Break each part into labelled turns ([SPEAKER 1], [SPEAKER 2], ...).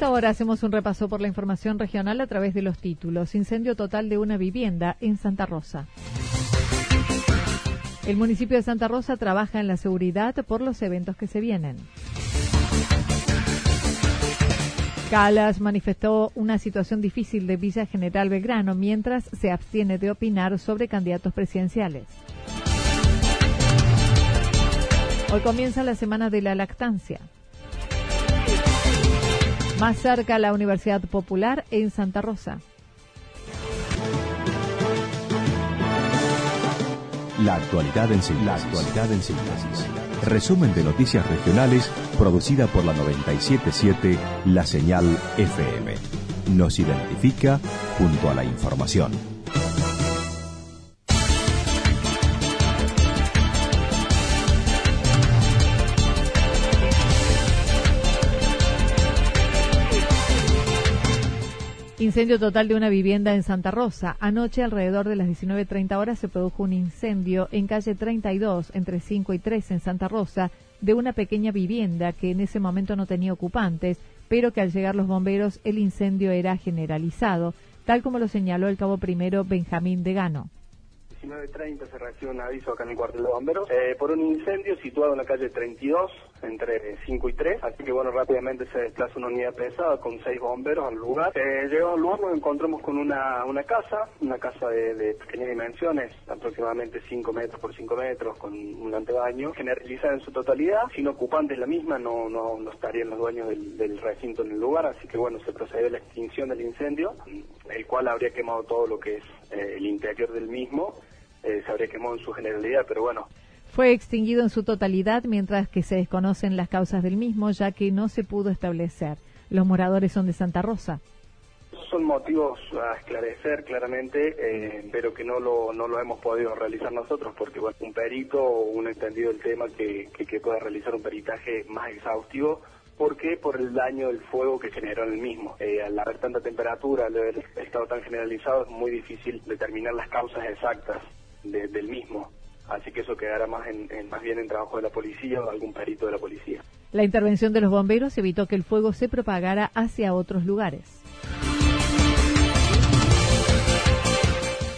[SPEAKER 1] Ahora hacemos un repaso por la información regional a través de los títulos. Incendio total de una vivienda en Santa Rosa. El municipio de Santa Rosa trabaja en la seguridad por los eventos que se vienen. Calas manifestó una situación difícil de Villa General Belgrano mientras se abstiene de opinar sobre candidatos presidenciales. Hoy comienza la semana de la lactancia. Más cerca la Universidad Popular en Santa Rosa.
[SPEAKER 2] La actualidad en síntesis. Resumen de noticias regionales producida por la 977 La Señal FM. Nos identifica junto a la información.
[SPEAKER 1] Incendio total de una vivienda en Santa Rosa. Anoche, alrededor de las 19.30 horas, se produjo un incendio en calle 32, entre 5 y 3 en Santa Rosa, de una pequeña vivienda que en ese momento no tenía ocupantes, pero que al llegar los bomberos el incendio era generalizado, tal como lo señaló el cabo primero Benjamín de Gano.
[SPEAKER 3] 19.30 se un aviso acá en el cuartel de bomberos eh, por un incendio situado en la calle 32, entre 5 y 3. Así que bueno, rápidamente se desplaza una unidad pesada con seis bomberos al lugar. Eh, llegamos al lugar, nos encontramos con una, una casa, una casa de, pequeñas dimensiones, aproximadamente 5 metros por 5 metros, con un antebaño, generalizada en su totalidad. Sin ocupantes la misma, no, no, no estarían los dueños del, recinto en el lugar. Así que bueno, se procedió a la extinción del incendio, el cual habría quemado todo lo que es eh, el interior del mismo. Eh, se habría quemado en su generalidad, pero bueno.
[SPEAKER 1] Fue extinguido en su totalidad mientras que se desconocen las causas del mismo, ya que no se pudo establecer. Los moradores son de Santa Rosa.
[SPEAKER 3] Son motivos a esclarecer claramente, eh, pero que no lo, no lo hemos podido realizar nosotros, porque bueno, un perito o un entendido del tema que, que, pueda realizar un peritaje más exhaustivo ¿Por qué? Por el daño del fuego que generó en el mismo. Eh, al haber tanta temperatura, al haber estado tan generalizado, es muy difícil determinar las causas exactas del mismo. Así que eso quedará más, en, más bien en trabajo de la policía o algún perito de la policía.
[SPEAKER 1] La intervención de los bomberos evitó que el fuego se propagara hacia otros lugares.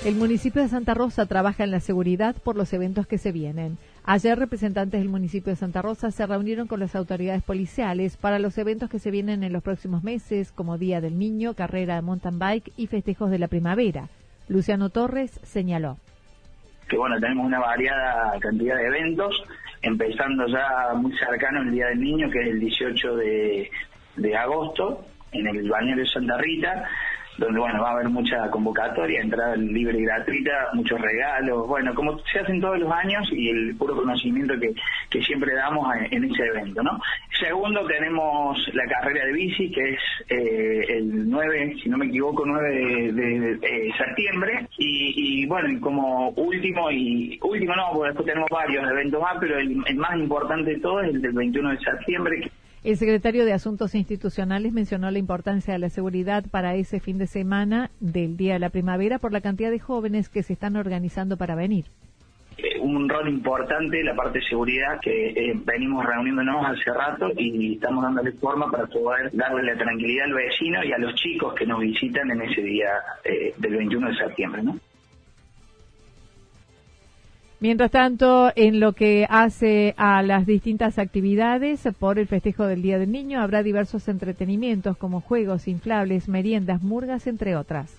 [SPEAKER 1] El municipio de Santa Rosa trabaja en la seguridad por los eventos que se vienen. Ayer representantes del municipio de Santa Rosa se reunieron con las autoridades policiales para los eventos que se vienen en los próximos meses, como Día del Niño, carrera de mountain bike y festejos de la primavera. Luciano Torres señaló
[SPEAKER 4] que bueno, tenemos una variada cantidad de eventos, empezando ya muy cercano el Día del Niño, que es el 18 de, de agosto, en el balneario de Santa Rita, donde bueno va a haber mucha convocatoria, entrada libre y gratuita, muchos regalos, bueno, como se hacen todos los años y el puro conocimiento que, que siempre damos en, ese evento, ¿no? Segundo tenemos la carrera de bici, que es eh, el 9, si no me equivoco, 9 de, septiembre, y, bueno, como último, y último no, porque después tenemos varios eventos más, pero el, más importante de todos es el del 21 de septiembre,
[SPEAKER 1] el secretario de Asuntos Institucionales mencionó la importancia de la seguridad para ese fin de semana del Día de la Primavera por la cantidad de jóvenes que se están organizando para venir.
[SPEAKER 4] Eh, un rol importante la parte de seguridad que eh, venimos reuniéndonos hace rato y estamos dándole forma para poder darle la tranquilidad al vecino y a los chicos que nos visitan en ese día eh, del 21 de septiembre, ¿no?
[SPEAKER 1] Mientras tanto, en lo que hace a las distintas actividades por el festejo del Día del Niño, habrá diversos entretenimientos como juegos, inflables, meriendas, murgas, entre otras.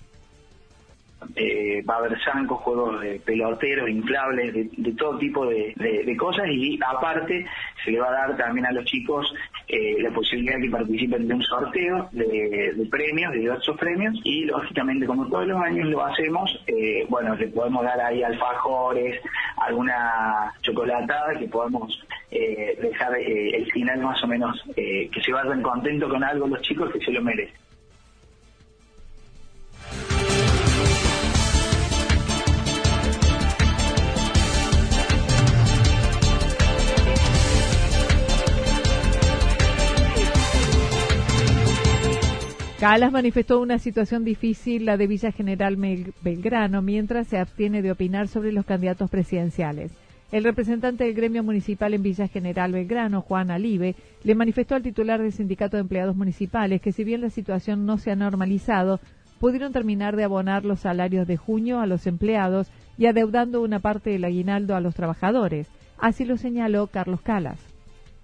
[SPEAKER 4] Eh, va a haber zancos, juegos de peloteros, inflables, de, todo tipo de, cosas y aparte se le va a dar también a los chicos eh, la posibilidad de que participen de un sorteo de, premios, de diversos premios y lógicamente como todos los años lo hacemos, eh, bueno, le podemos dar ahí alfajores, alguna chocolatada que podamos dejar el final más o menos que se vayan contentos con algo los chicos que se lo merecen.
[SPEAKER 1] Calas manifestó una situación difícil, la de Villa General Belgrano, mientras se abstiene de opinar sobre los candidatos presidenciales. El representante del gremio municipal en Villa General Belgrano, Juan Alibe, le manifestó al titular del Sindicato de Empleados Municipales que si bien la situación no se ha normalizado, pudieron terminar de abonar los salarios de junio a los empleados y adeudando una parte del aguinaldo a los trabajadores. Así lo señaló Carlos Calas.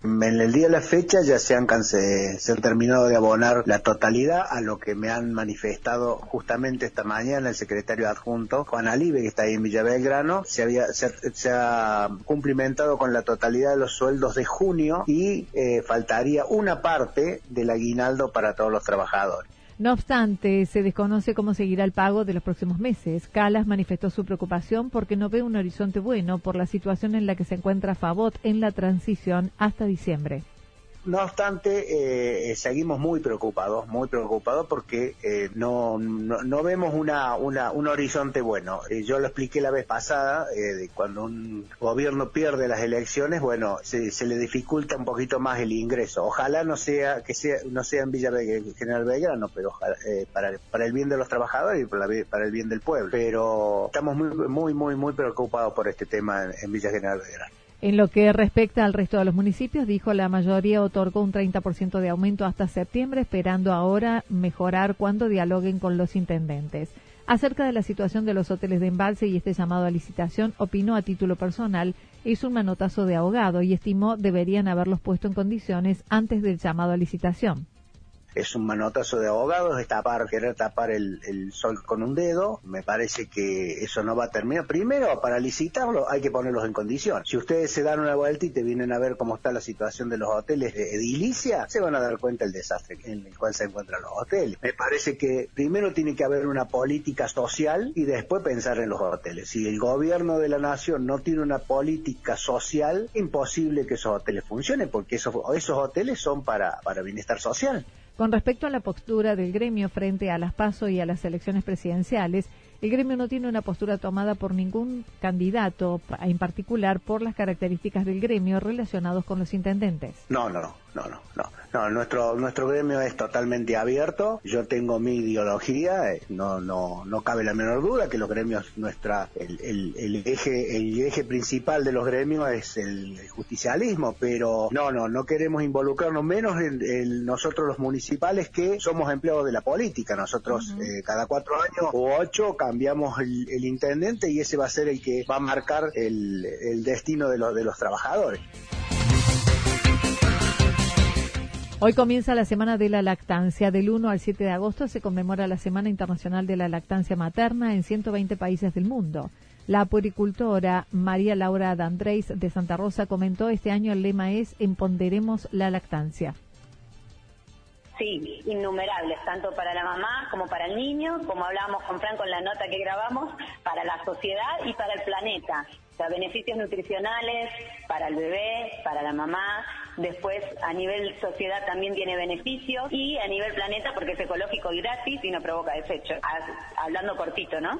[SPEAKER 5] En el día de la fecha ya se han, se han terminado de abonar la totalidad a lo que me han manifestado justamente esta mañana el secretario adjunto Juan Alibe, que está ahí en Villa Belgrano. Se, había, se, ha cumplimentado con la totalidad de los sueldos de junio y eh, faltaría una parte del aguinaldo para todos los trabajadores.
[SPEAKER 1] No obstante, se desconoce cómo seguirá el pago de los próximos meses. Calas manifestó su preocupación porque no ve un horizonte bueno por la situación en la que se encuentra Favot en la transición hasta diciembre.
[SPEAKER 5] No obstante, eh, seguimos muy preocupados, muy preocupados porque eh, no, no, vemos una, una, un horizonte bueno. Eh, yo lo expliqué la vez pasada, de cuando un gobierno pierde las elecciones, bueno, se, se, le dificulta un poquito más el ingreso. Ojalá no sea que sea no sea en Villa General Belgrano, pero para, para el bien de los trabajadores y para, para, el bien del pueblo. Pero estamos muy, muy, muy, muy preocupados por este tema en, en Villa General Belgrano.
[SPEAKER 1] En lo que respecta al resto de los municipios, dijo la mayoría otorgó un 30% de aumento hasta septiembre, esperando ahora mejorar cuando dialoguen con los intendentes. Acerca de la situación de los hoteles de embalse y este llamado a licitación, opinó a título personal, hizo un manotazo de ahogado y estimó deberían haberlos puesto en condiciones antes del llamado a licitación
[SPEAKER 5] es un manotazo de abogados, es tapar, querer tapar el, sol con un dedo. Me parece que eso no va a terminar. Primero, para licitarlo hay que ponerlos en condición. Si ustedes se dan una vuelta y te vienen a ver cómo está la situación de los hoteles de edilicia, se van a dar cuenta del desastre en el cual se encuentran los hoteles. Me parece que primero tiene que haber una política social y después pensar en los hoteles. Si el gobierno de la nación no tiene una política social, imposible que esos hoteles funcionen porque esos, esos hoteles son para, para bienestar social.
[SPEAKER 1] Con respecto a la postura del gremio frente a las PASO y a las elecciones presidenciales, el gremio no tiene una postura tomada por ningún candidato, en particular por las características del gremio relacionados con los intendentes.
[SPEAKER 5] No, no, no, no, no. No, nuestro, nuestro gremio es totalmente abierto. Yo tengo mi ideología, eh, no, no, no cabe la menor duda que los gremios, nuestra, el, el, eje, el eje principal de los gremios es el, justicialismo, pero no, no, no queremos involucrarnos menos en, nosotros los municipales que somos empleados de la política. Nosotros eh, cada cuatro años o ocho cambiamos el, intendente y ese va a ser el que va a marcar el, el destino de los, de los trabajadores.
[SPEAKER 1] Hoy comienza la Semana de la Lactancia. Del 1 al 7 de agosto se conmemora la Semana Internacional de la Lactancia Materna en 120 países del mundo. La puericultora María Laura D'Andrés de Santa Rosa comentó este año el lema es Emponderemos la lactancia.
[SPEAKER 6] Sí, innumerables, tanto para la mamá como para el niño, como hablábamos con Franco en la nota que grabamos, para la sociedad y para el planeta. O sea, beneficios nutricionales para el bebé, para la mamá, después a nivel sociedad también tiene beneficios y a nivel planeta porque es ecológico y gratis y no provoca desechos. Hablando cortito, ¿no?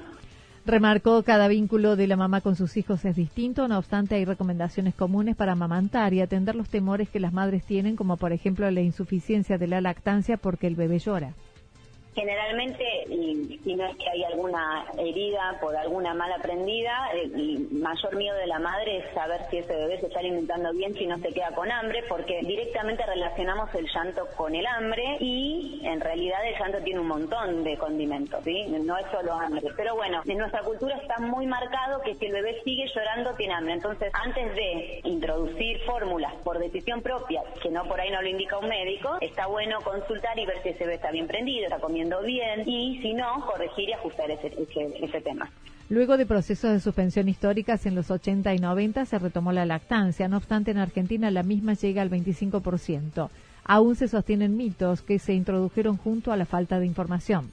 [SPEAKER 1] Remarcó cada vínculo de la mamá con sus hijos es distinto, no obstante hay recomendaciones comunes para amamantar y atender los temores que las madres tienen, como por ejemplo la insuficiencia de la lactancia porque el bebé llora.
[SPEAKER 6] Generalmente, y, no es que hay alguna herida por alguna mala prendida, el mayor miedo de la madre es saber si ese bebé se está alimentando bien, si no se queda con hambre, porque directamente relacionamos el llanto con el hambre y en realidad el llanto tiene un montón de condimentos, ¿sí? No es solo hambre. Pero bueno, en nuestra cultura está muy marcado que si el bebé sigue llorando tiene hambre. Entonces, antes de introducir fórmulas por decisión propia, que no por ahí no lo indica un médico, está bueno consultar y ver si ese bebé está bien prendido, está comiendo bien y si no, corregir y ajustar ese, ese, tema.
[SPEAKER 1] Luego de procesos de suspensión históricas en los 80 y 90 se retomó la lactancia, no obstante en Argentina la misma llega al 25%. Aún se sostienen mitos que se introdujeron junto a la falta de información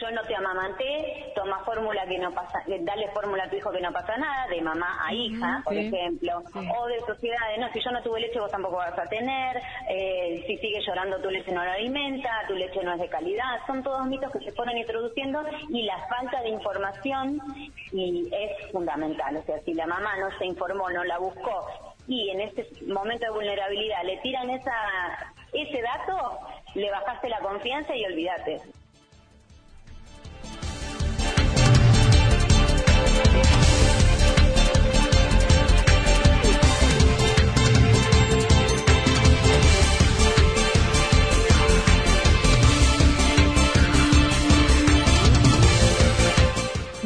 [SPEAKER 6] yo no te amamanté, toma fórmula que no pasa, eh, dale fórmula a tu hijo que no pasa nada, de mamá a hija, por ejemplo, o de sociedades, no, si yo no tuve leche vos tampoco vas a tener, eh, si sigue llorando tu leche no lo alimenta, tu leche no es de calidad, son todos mitos que se fueron introduciendo y la falta de información y es fundamental, o sea, si la mamá no se informó, no la buscó y en este momento de vulnerabilidad le tiran esa ese dato, le bajaste la confianza y olvídate.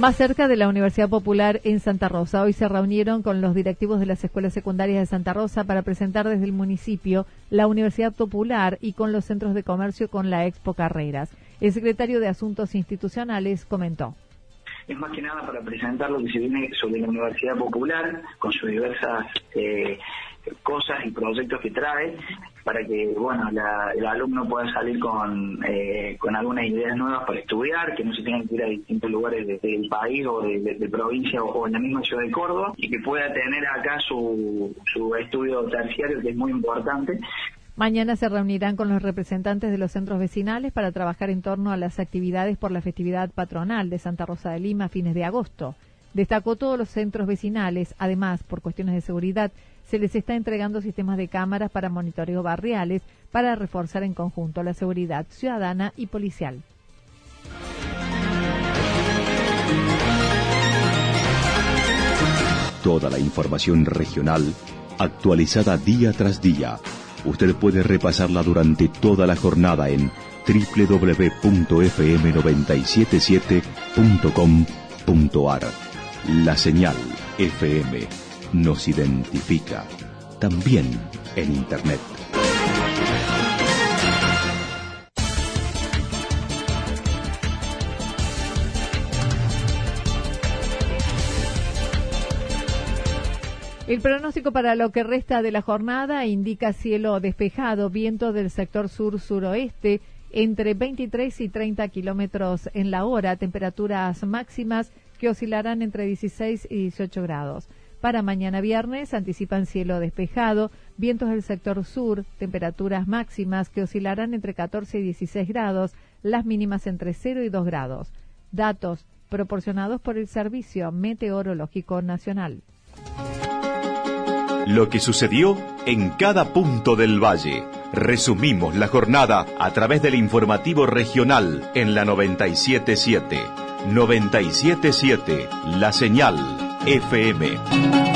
[SPEAKER 1] Más cerca de la Universidad Popular en Santa Rosa. Hoy se reunieron con los directivos de las escuelas secundarias de Santa Rosa para presentar desde el municipio la Universidad Popular y con los centros de comercio con la Expo Carreras. El secretario de Asuntos Institucionales comentó
[SPEAKER 4] es más que nada para presentar lo que se viene sobre la Universidad Popular, con sus diversas eh, cosas y proyectos que trae, para que bueno el alumno pueda salir con, eh, con algunas ideas nuevas para estudiar, que no se tengan que ir a distintos lugares del país o de, provincia o, en la misma ciudad de Córdoba, y que pueda tener acá su, su estudio terciario, que es muy importante,
[SPEAKER 1] Mañana se reunirán con los representantes de los centros vecinales para trabajar en torno a las actividades por la festividad patronal de Santa Rosa de Lima a fines de agosto. Destacó todos los centros vecinales, además, por cuestiones de seguridad, se les está entregando sistemas de cámaras para monitoreo barriales para reforzar en conjunto la seguridad ciudadana y policial.
[SPEAKER 2] Toda la información regional actualizada día tras día Usted puede repasarla durante toda la jornada en www.fm977.com.ar. La señal FM nos identifica también en Internet.
[SPEAKER 1] El pronóstico para lo que resta de la jornada indica cielo despejado, viento del sector sur-suroeste entre 23 y 30 kilómetros en la hora, temperaturas máximas que oscilarán entre 16 y 18 grados. Para mañana viernes anticipan cielo despejado, vientos del sector sur, temperaturas máximas que oscilarán entre 14 y 16 grados, las mínimas entre 0 y 2 grados. Datos proporcionados por el Servicio Meteorológico Nacional.
[SPEAKER 2] Lo que sucedió en cada punto del valle. Resumimos la jornada a través del informativo regional en la 977. 977, la señal FM.